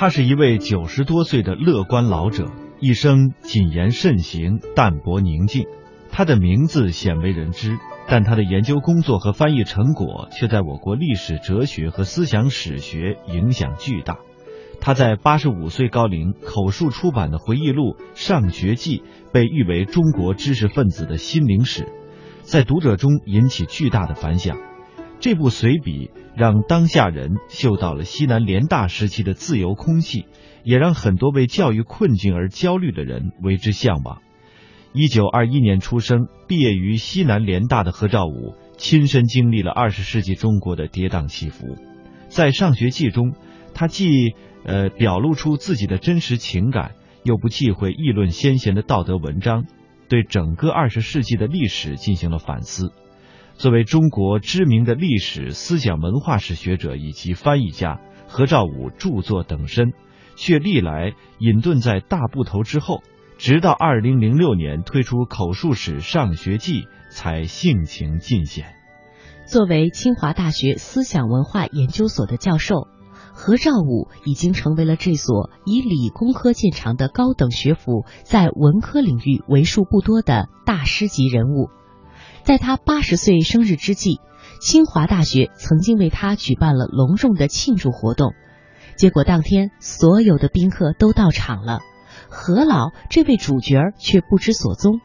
他是一位九十多岁的乐观老者，一生谨言慎行，淡泊宁静。他的名字鲜为人知，但他的研究工作和翻译成果却在我国历史、哲学和思想史学影响巨大。他在八十五岁高龄口述出版的回忆录《上学记》被誉为中国知识分子的心灵史，在读者中引起巨大的反响。这部随笔让当下人嗅到了西南联大时期的自由空气，也让很多为教育困境而焦虑的人为之向往。一九二一年出生、毕业于西南联大的何兆武，亲身经历了二十世纪中国的跌宕起伏。在《上学记》中，他既呃表露出自己的真实情感，又不忌讳议论先贤的道德文章，对整个二十世纪的历史进行了反思。作为中国知名的历史、思想、文化史学者以及翻译家，何兆武著作等身，却历来隐遁在大部头之后，直到二零零六年推出口述史《上学记》，才性情尽显。作为清华大学思想文化研究所的教授，何兆武已经成为了这所以理工科见长的高等学府在文科领域为数不多的大师级人物。在他八十岁生日之际，清华大学曾经为他举办了隆重的庆祝活动。结果当天所有的宾客都到场了，何老这位主角却不知所踪。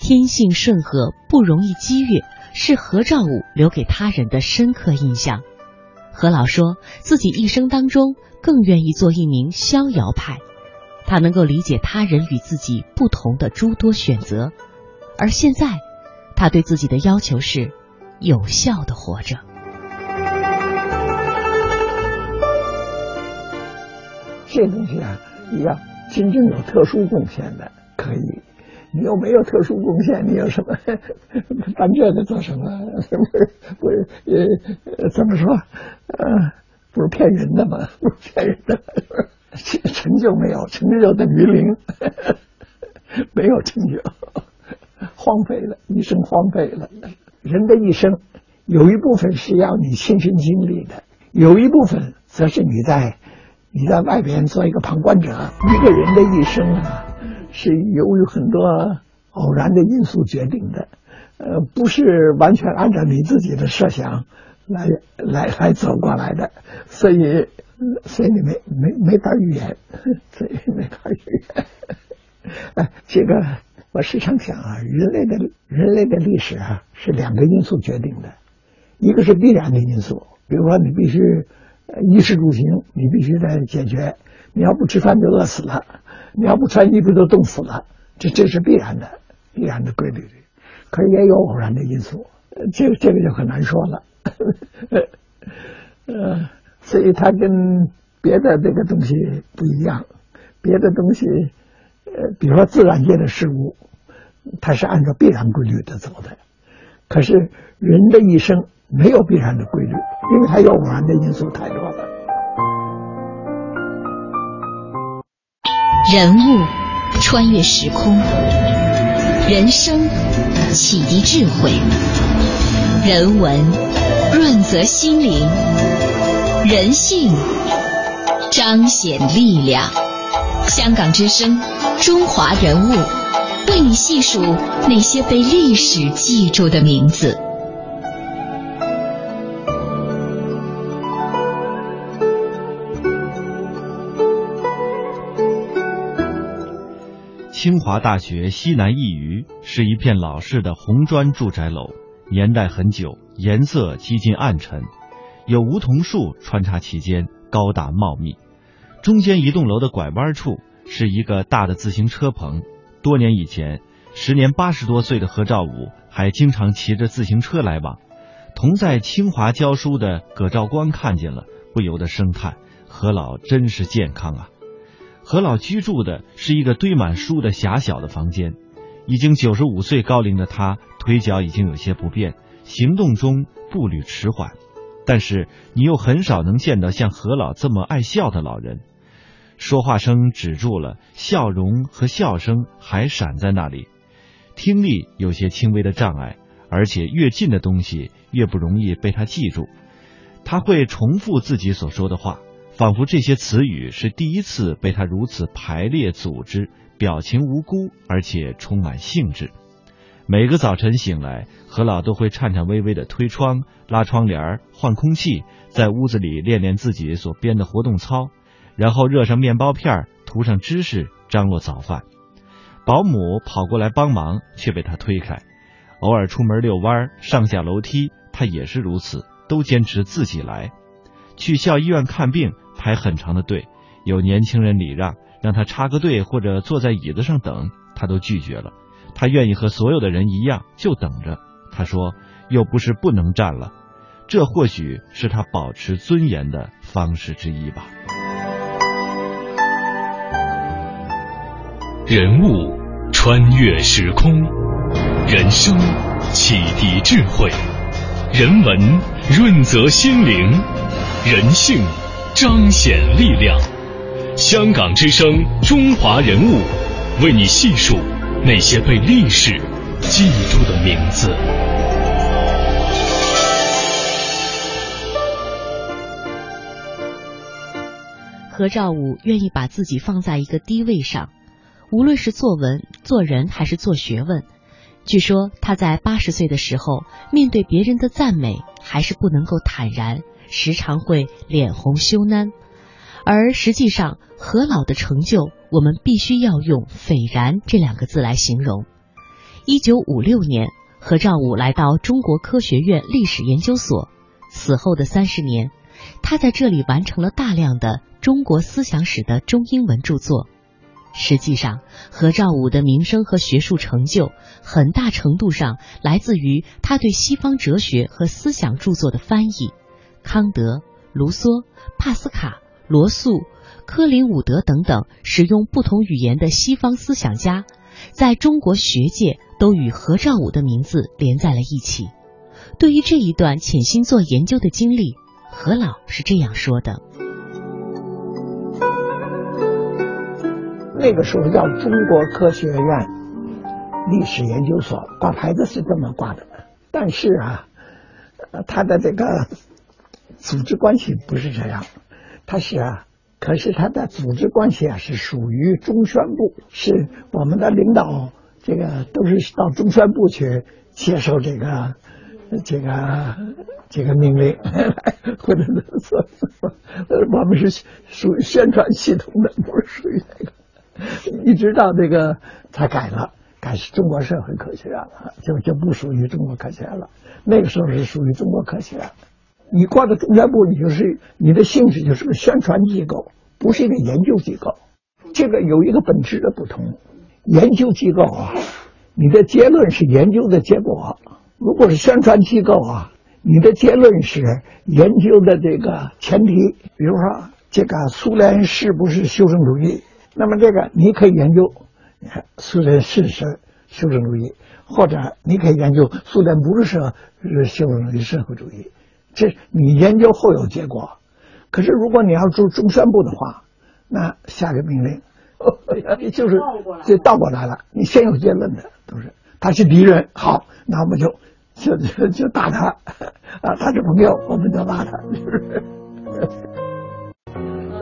天性顺和，不容易激越，是何兆武留给他人的深刻印象。何老说自己一生当中更愿意做一名逍遥派，他能够理解他人与自己不同的诸多选择，而现在。他对自己的要求是有效的活着。这东西啊，你要真正有特殊贡献的可以，你又没有特殊贡献，你有什么办这个做什么？不是不呃，怎么说？呃，不是骗人的吗？不是骗人的，成就没有，成就等于零，没有成就。荒废了，一生荒废了。人的一生，有一部分是要你亲身经历的，有一部分则是你在你在外边做一个旁观者。一个人的一生啊，是由于很多偶然的因素决定的，呃，不是完全按照你自己的设想来来来走过来的，所以所以你没没没法预言，所以没法预言。哎，这个。我时常想啊，人类的人类的历史啊，是两个因素决定的，一个是必然的因素，比如说你必须衣食住行，你必须得解决，你要不吃饭就饿死了，你要不穿衣服就冻死了，这这是必然的必然的规律。可是也有偶然的因素，这个这个就很难说了。呃，所以它跟别的这个东西不一样，别的东西。呃，比如说自然界的事物，它是按照必然规律的走的。可是人的一生没有必然的规律，因为它有偶然的因素太多了。人物穿越时空，人生启迪智慧，人文润泽心灵，人性彰显力量。香港之声。中华人物，为你细数那些被历史记住的名字。清华大学西南一隅是一片老式的红砖住宅楼，年代很久，颜色几近暗沉，有梧桐树穿插其间，高大茂密。中间一栋楼的拐弯处。是一个大的自行车棚。多年以前，时年八十多岁的何兆武还经常骑着自行车来往。同在清华教书的葛兆光看见了，不由得生叹：“何老真是健康啊！”何老居住的是一个堆满书的狭小的房间。已经九十五岁高龄的他，腿脚已经有些不便，行动中步履迟缓。但是你又很少能见到像何老这么爱笑的老人。说话声止住了，笑容和笑声还闪在那里。听力有些轻微的障碍，而且越近的东西越不容易被他记住。他会重复自己所说的话，仿佛这些词语是第一次被他如此排列组织，表情无辜而且充满兴致。每个早晨醒来，何老都会颤颤巍巍地推窗、拉窗帘、换空气，在屋子里练练自己所编的活动操，然后热上面包片，涂上芝士，张罗早饭。保姆跑过来帮忙，却被他推开。偶尔出门遛弯、上下楼梯，他也是如此，都坚持自己来。去校医院看病，排很长的队，有年轻人礼让，让他插个队或者坐在椅子上等，他都拒绝了。他愿意和所有的人一样，就等着。他说：“又不是不能站了。”这或许是他保持尊严的方式之一吧。人物穿越时空，人生启迪智慧，人文润泽心灵，人性彰显力量。香港之声，中华人物，为你细数。那些被历史记住的名字。何兆武愿意把自己放在一个低位上，无论是作文、做人还是做学问。据说他在八十岁的时候，面对别人的赞美，还是不能够坦然，时常会脸红羞赧。而实际上，何老的成就。我们必须要用“斐然”这两个字来形容。一九五六年，何兆武来到中国科学院历史研究所。此后的三十年，他在这里完成了大量的中国思想史的中英文著作。实际上，何兆武的名声和学术成就，很大程度上来自于他对西方哲学和思想著作的翻译。康德、卢梭、帕斯卡、罗素。科林伍德等等使用不同语言的西方思想家，在中国学界都与何兆武的名字连在了一起。对于这一段潜心做研究的经历，何老是这样说的：“那个时候叫中国科学院历史研究所，挂牌子是这么挂的，但是啊，他的这个组织关系不是这样，他是啊。”可是他的组织关系啊，是属于中宣部，是我们的领导，这个都是到中宣部去接受这个这个这个命令，或者说我们是属于宣传系统的，不是属于那个。一直到这个才改了，改是中国社会科学院了，就就不属于中国科学院了。那个时候是属于中国科学院。你挂在中宣部，你就是你的性质就是个宣传机构，不是一个研究机构。这个有一个本质的不同。研究机构啊，你的结论是研究的结果；如果是宣传机构啊，你的结论是研究的这个前提。比如说，这个苏联是不是修正主义？那么这个你可以研究，苏联是是修正主义，或者你可以研究苏联不是是修正主义社会主义。这你研究后有结果，可是如果你要住中宣部的话，那下个命令，就是就倒过来了。你先有结论的都是他是敌人，好，那我们就就就就打他啊，他是朋友，我们就打他。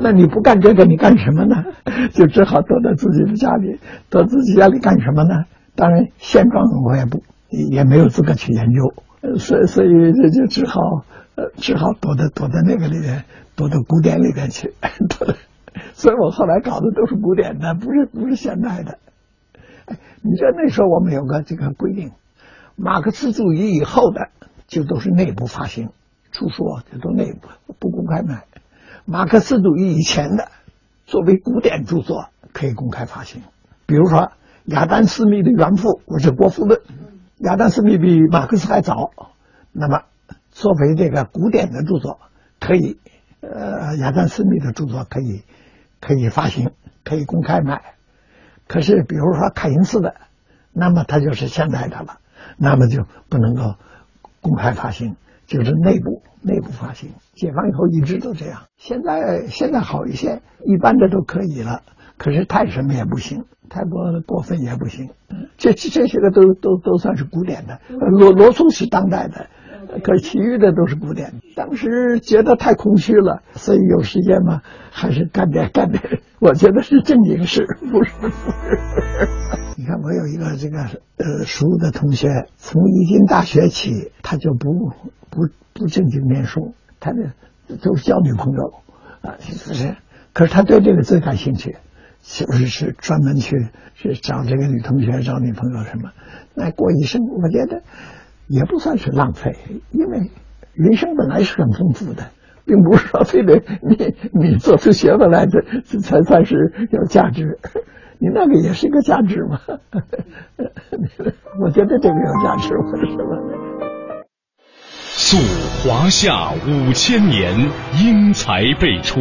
那你不干这个，你干什么呢？就只好躲在自己的家里，躲自己家里干什么呢？当然，现状我也不也没有资格去研究，所以所以这就只好。呃，只好躲在躲在那个里面，躲到古典里面去。所以我后来搞的都是古典的，不是不是现代的。哎，你知道那时候我们有个这个规定，马克思主义以后的就都是内部发行，出书就都内部不公开卖。马克思主义以前的作为古典著作可以公开发行，比如说亚当·斯密的原父，或者《国富论》，亚当·斯密比马克思还早，那么。作为这个古典的著作，可以，呃，亚当斯密的著作可以可以发行，可以公开卖。可是，比如说凯因斯的，那么它就是现代的了，那么就不能够公开发行，就是内部内部发行。解放以后一直都这样，现在现在好一些，一般的都可以了。可是太什么也不行，太过过分也不行。这这些个都都都算是古典的。罗罗素是当代的。可其余的都是古典。当时觉得太空虚了，所以有时间嘛，还是干点干点。我觉得是正经事，不是不是。你看，我有一个这个呃熟的同学，从一进大学起，他就不不不正经念书，他就都是交女朋友啊，是不是？可是他对这个最感兴趣，就是是专门去去找这个女同学、找女朋友什么？那过一生，我觉得也不算是浪费，因为人生本来是很丰富的，并不是说非得你你做出学问来的才算是有价值。你那个也是一个价值嘛？我觉得这个有价值，我是吧？溯华夏五千年，英才辈出，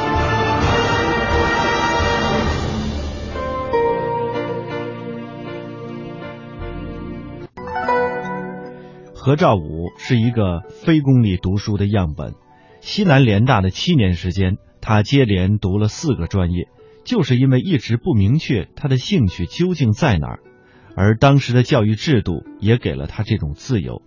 何兆武是一个非公立读书的样本。西南联大的七年时间，他接连读了四个专业，就是因为一直不明确他的兴趣究竟在哪儿，而当时的教育制度也给了他这种自由。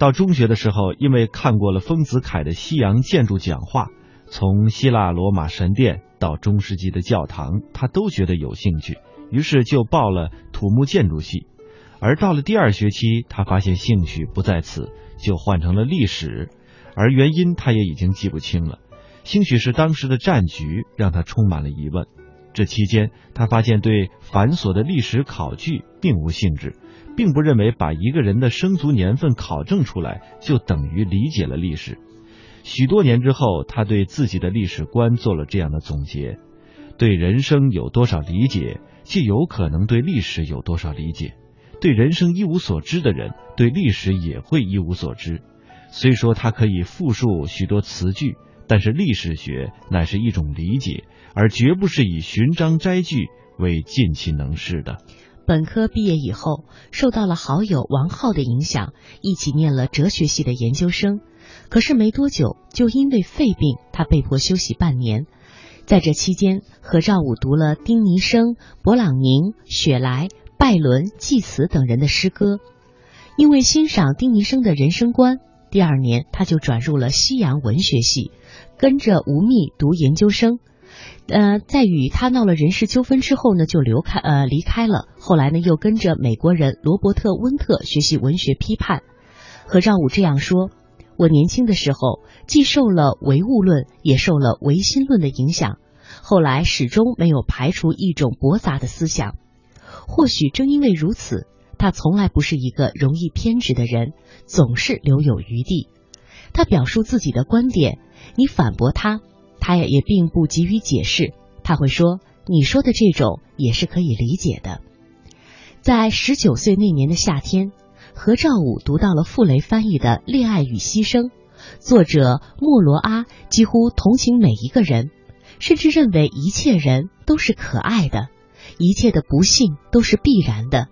到中学的时候，因为看过了丰子恺的西洋建筑讲话，从希腊罗马神殿到中世纪的教堂，他都觉得有兴趣，于是就报了土木建筑系。而到了第二学期，他发现兴趣不在此，就换成了历史，而原因他也已经记不清了。兴许是当时的战局让他充满了疑问。这期间，他发现对繁琐的历史考据并无兴致。并不认为把一个人的生卒年份考证出来就等于理解了历史。许多年之后，他对自己的历史观做了这样的总结：对人生有多少理解，就有可能对历史有多少理解。对人生一无所知的人，对历史也会一无所知。虽说他可以复述许多词句，但是历史学乃是一种理解，而绝不是以寻章摘句为尽其能事的。本科毕业以后，受到了好友王浩的影响，一起念了哲学系的研究生。可是没多久，就因为肺病，他被迫休息半年。在这期间，何兆武读了丁尼生、勃朗宁、雪莱、拜伦、济慈等人的诗歌。因为欣赏丁尼生的人生观，第二年他就转入了西洋文学系，跟着吴宓读研究生。呃，在与他闹了人事纠纷之后呢，就留开呃离开了。后来呢，又跟着美国人罗伯特温特学习文学批判。何兆武这样说：“我年轻的时候，既受了唯物论，也受了唯心论的影响。后来始终没有排除一种驳杂的思想。或许正因为如此，他从来不是一个容易偏执的人，总是留有余地。他表述自己的观点，你反驳他。”他也也并不急于解释，他会说：“你说的这种也是可以理解的。”在十九岁那年的夏天，何兆武读到了傅雷翻译的《恋爱与牺牲》，作者莫罗阿几乎同情每一个人，甚至认为一切人都是可爱的，一切的不幸都是必然的。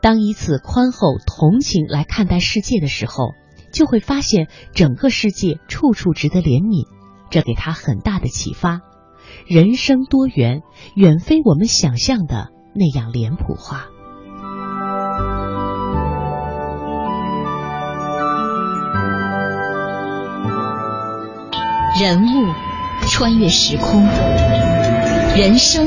当以此宽厚同情来看待世界的时候，就会发现整个世界处处值得怜悯。这给他很大的启发，人生多元，远非我们想象的那样脸谱化。人物穿越时空，人生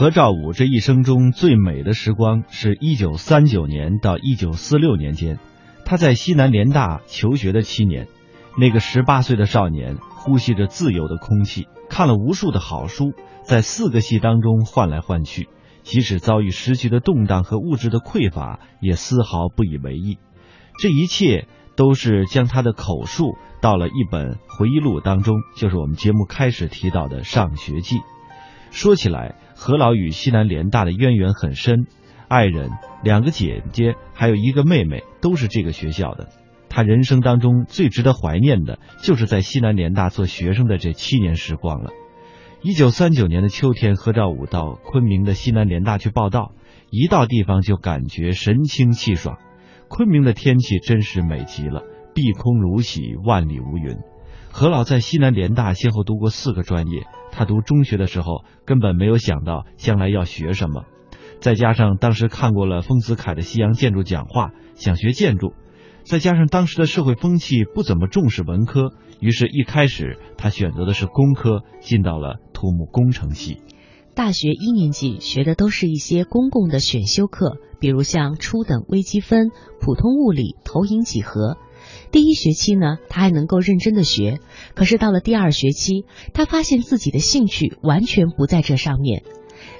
何兆武这一生中最美的时光，是一九三九年到一九四六年间，他在西南联大求学的七年。那个十八岁的少年呼吸着自由的空气，看了无数的好书，在四个系当中换来换去，即使遭遇时局的动荡和物质的匮乏，也丝毫不以为意。这一切都是将他的口述到了一本回忆录当中，就是我们节目开始提到的《上学记》。说起来，何老与西南联大的渊源很深，爱人、两个姐姐还有一个妹妹都是这个学校的。他人生当中最值得怀念的，就是在西南联大做学生的这七年时光了。一九三九年的秋天，何兆武到昆明的西南联大去报道，一到地方就感觉神清气爽。昆明的天气真是美极了，碧空如洗，万里无云。何老在西南联大先后读过四个专业，他读中学的时候根本没有想到将来要学什么，再加上当时看过了丰子恺的西洋建筑讲话，想学建筑。再加上当时的社会风气不怎么重视文科，于是一开始他选择的是工科，进到了土木工程系。大学一年级学的都是一些公共的选修课，比如像初等微积分、普通物理、投影几何。第一学期呢，他还能够认真的学，可是到了第二学期，他发现自己的兴趣完全不在这上面。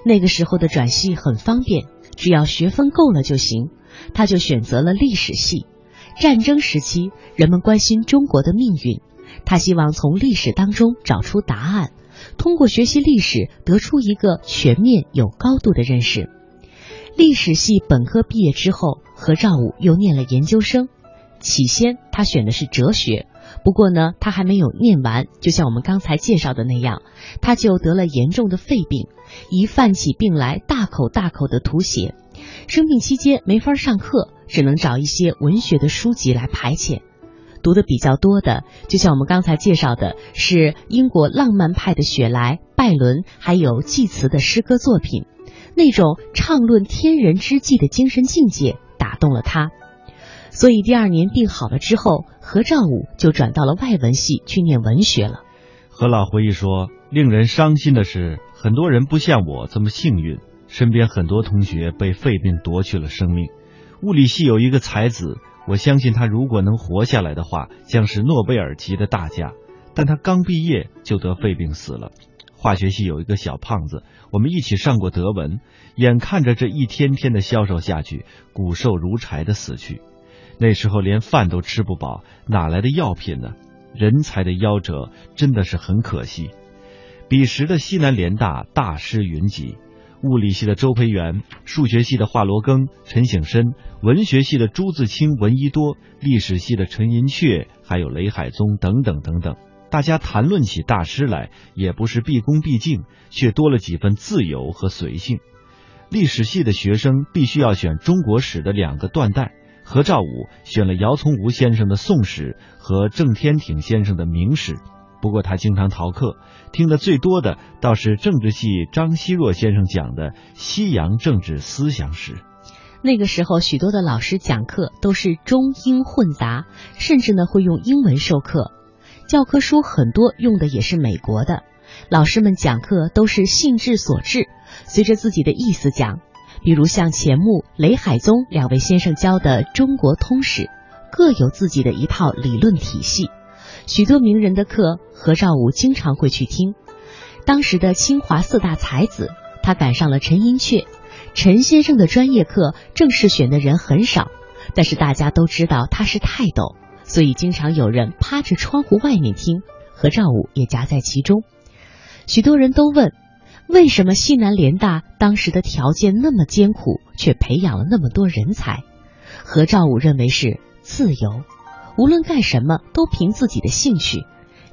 那个时候的转系很方便，只要学分够了就行，他就选择了历史系。战争时期，人们关心中国的命运，他希望从历史当中找出答案，通过学习历史得出一个全面有高度的认识。历史系本科毕业之后，何兆武又念了研究生。起先他选的是哲学，不过呢，他还没有念完，就像我们刚才介绍的那样，他就得了严重的肺病，一犯起病来大口大口的吐血。生病期间没法上课，只能找一些文学的书籍来排遣。读的比较多的，就像我们刚才介绍的，是英国浪漫派的雪莱、拜伦，还有济慈的诗歌作品。那种畅论天人之际的精神境界打动了他，所以第二年病好了之后，何兆武就转到了外文系去念文学了。何老回忆说：“令人伤心的是，很多人不像我这么幸运。”身边很多同学被肺病夺去了生命。物理系有一个才子，我相信他如果能活下来的话，将是诺贝尔级的大家。但他刚毕业就得肺病死了。化学系有一个小胖子，我们一起上过德文，眼看着这一天天的消瘦下去，骨瘦如柴的死去。那时候连饭都吃不饱，哪来的药品呢？人才的夭折真的是很可惜。彼时的西南联大大师云集。物理系的周培源，数学系的华罗庚、陈省身，文学系的朱自清、闻一多，历史系的陈寅恪，还有雷海宗等等等等。大家谈论起大师来，也不是毕恭毕敬，却多了几分自由和随性。历史系的学生必须要选中国史的两个断代，何兆武选了姚从吾先生的宋史和郑天挺先生的明史。不过他经常逃课，听得最多的倒是政治系张奚若先生讲的西洋政治思想史。那个时候，许多的老师讲课都是中英混杂，甚至呢会用英文授课，教科书很多用的也是美国的。老师们讲课都是兴致所致，随着自己的意思讲。比如像钱穆、雷海宗两位先生教的中国通史，各有自己的一套理论体系。许多名人的课，何兆武经常会去听。当时的清华四大才子，他赶上了陈寅恪。陈先生的专业课，正式选的人很少，但是大家都知道他是泰斗，所以经常有人趴着窗户外面听。何兆武也夹在其中。许多人都问，为什么西南联大当时的条件那么艰苦，却培养了那么多人才？何兆武认为是自由。无论干什么都凭自己的兴趣，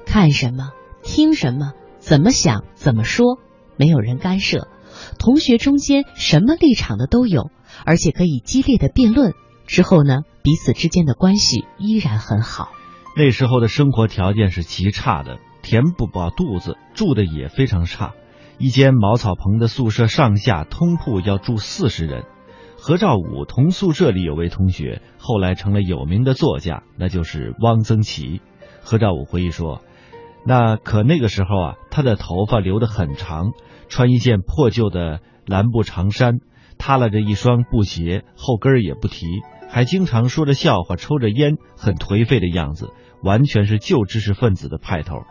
看什么、听什么、怎么想、怎么说，没有人干涉。同学中间什么立场的都有，而且可以激烈的辩论。之后呢，彼此之间的关系依然很好。那时候的生活条件是极差的，填不饱肚子，住的也非常差。一间茅草棚的宿舍，上下通铺要住四十人。何兆武同宿舍里有位同学，后来成了有名的作家，那就是汪曾祺。何兆武回忆说：“那可那个时候啊，他的头发留得很长，穿一件破旧的蓝布长衫，塌拉着一双布鞋，后跟也不提，还经常说着笑话，抽着烟，很颓废的样子。完全是旧知识分子的派头。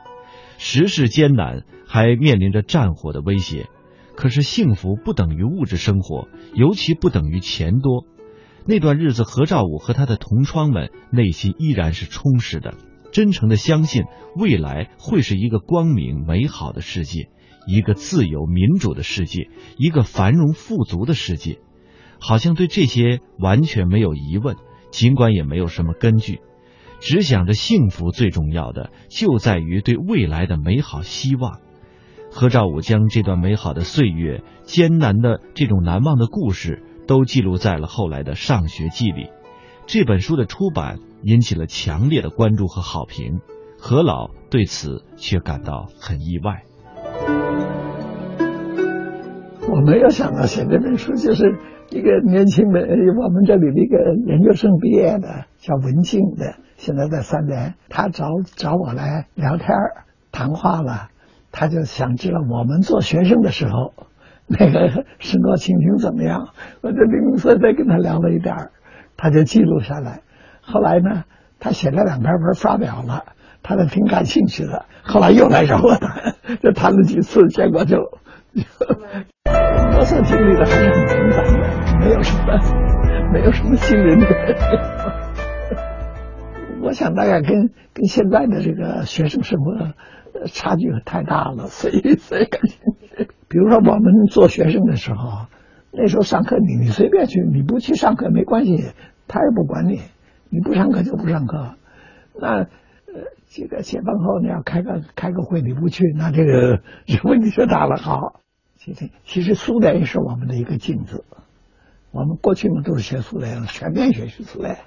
时事艰难，还面临着战火的威胁。可是幸福不等于物质生活，尤其不等于钱多。那段日子，何兆武和他的同窗们内心依然是充实的，真诚的相信未来会是一个光明美好的世界，一个自由民主的世界，一个繁荣富足的世界。好像对这些完全没有疑问，尽管也没有什么根据，只想着幸福最重要的就在于对未来的美好希望。何兆武将这段美好的岁月、艰难的这种难忘的故事，都记录在了后来的上学记里。这本书的出版引起了强烈的关注和好评，何老对此却感到很意外。我没有想到写这本书，就是一个年轻的我们这里的一个研究生毕业的，叫文静的，现在在三联，他找找我来聊天谈话了。他就想知道我们做学生的时候，那个生活情形怎么样？我就零零碎碎跟他聊了一点，他就记录下来。后来呢，他写了两篇文发表了，他都挺感兴趣的。后来又来找我谈，就谈了几次，结果就，我所经历的还是很平凡的，没有什么，没有什么惊人的。我想大概跟跟现在的这个学生生活。差距太大了，所以 所以感觉，比如说我们做学生的时候，那时候上课你你随便去，你不去上课没关系，他也不管你，你不上课就不上课。那呃，这个解放后你要开个开个会你不去，那这个 这问题就大了。好，其实其实苏联也是我们的一个镜子，我们过去嘛都是学苏联，全面学习苏联。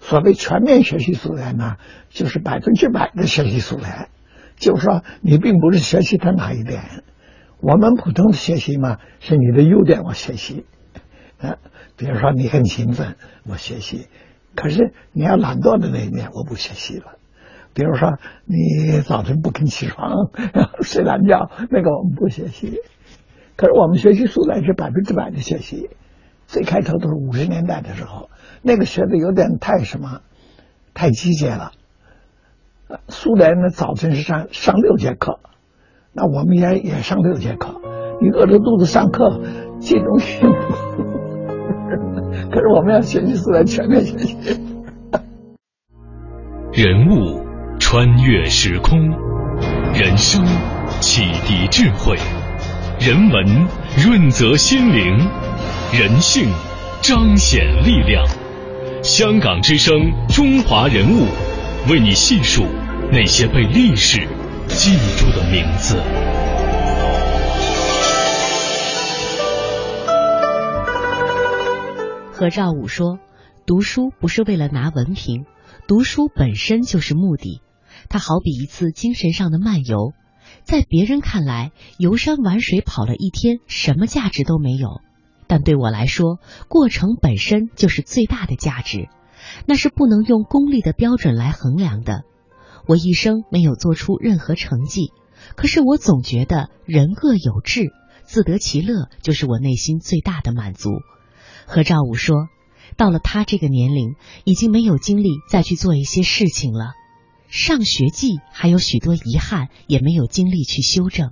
所谓全面学习素材呢，就是百分之百的学习素材。就是说，你并不是学习他哪一点，我们普通的学习嘛，是你的优点我学习，啊，比如说你很勤奋，我学习，可是你要懒惰的那一面我不学习了，比如说你早晨不肯起床，睡懒觉，那个我们不学习，可是我们学习素来是百分之百的学习，最开头都是五十年代的时候，那个学的有点太什么，太机械了。苏联呢，早晨是上上六节课，那我们也也上六节课。你饿着肚子上课，这种幸福。可是我们要学习苏联，全面学习。人物穿越时空，人生启迪智慧，人文润泽心灵，人性彰显力量。香港之声，中华人物。为你细数那些被历史记住的名字。何兆武说：“读书不是为了拿文凭，读书本身就是目的。它好比一次精神上的漫游，在别人看来，游山玩水跑了一天，什么价值都没有；但对我来说，过程本身就是最大的价值。”那是不能用功利的标准来衡量的。我一生没有做出任何成绩，可是我总觉得人各有志，自得其乐就是我内心最大的满足。何兆武说：“到了他这个年龄，已经没有精力再去做一些事情了。上学季还有许多遗憾，也没有精力去修正。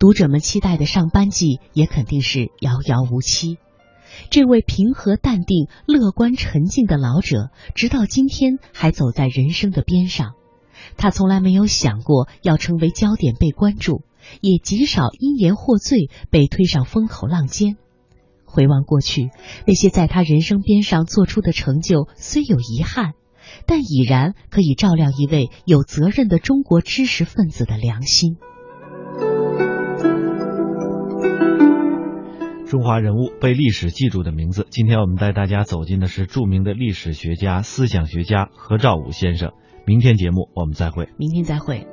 读者们期待的上班季，也肯定是遥遥无期。”这位平和、淡定、乐观、沉静的老者，直到今天还走在人生的边上。他从来没有想过要成为焦点被关注，也极少因言获罪被推上风口浪尖。回望过去，那些在他人生边上做出的成就，虽有遗憾，但已然可以照亮一位有责任的中国知识分子的良心。中华人物被历史记住的名字。今天我们带大家走进的是著名的历史学家、思想学家何兆武先生。明天节目我们再会。明天再会。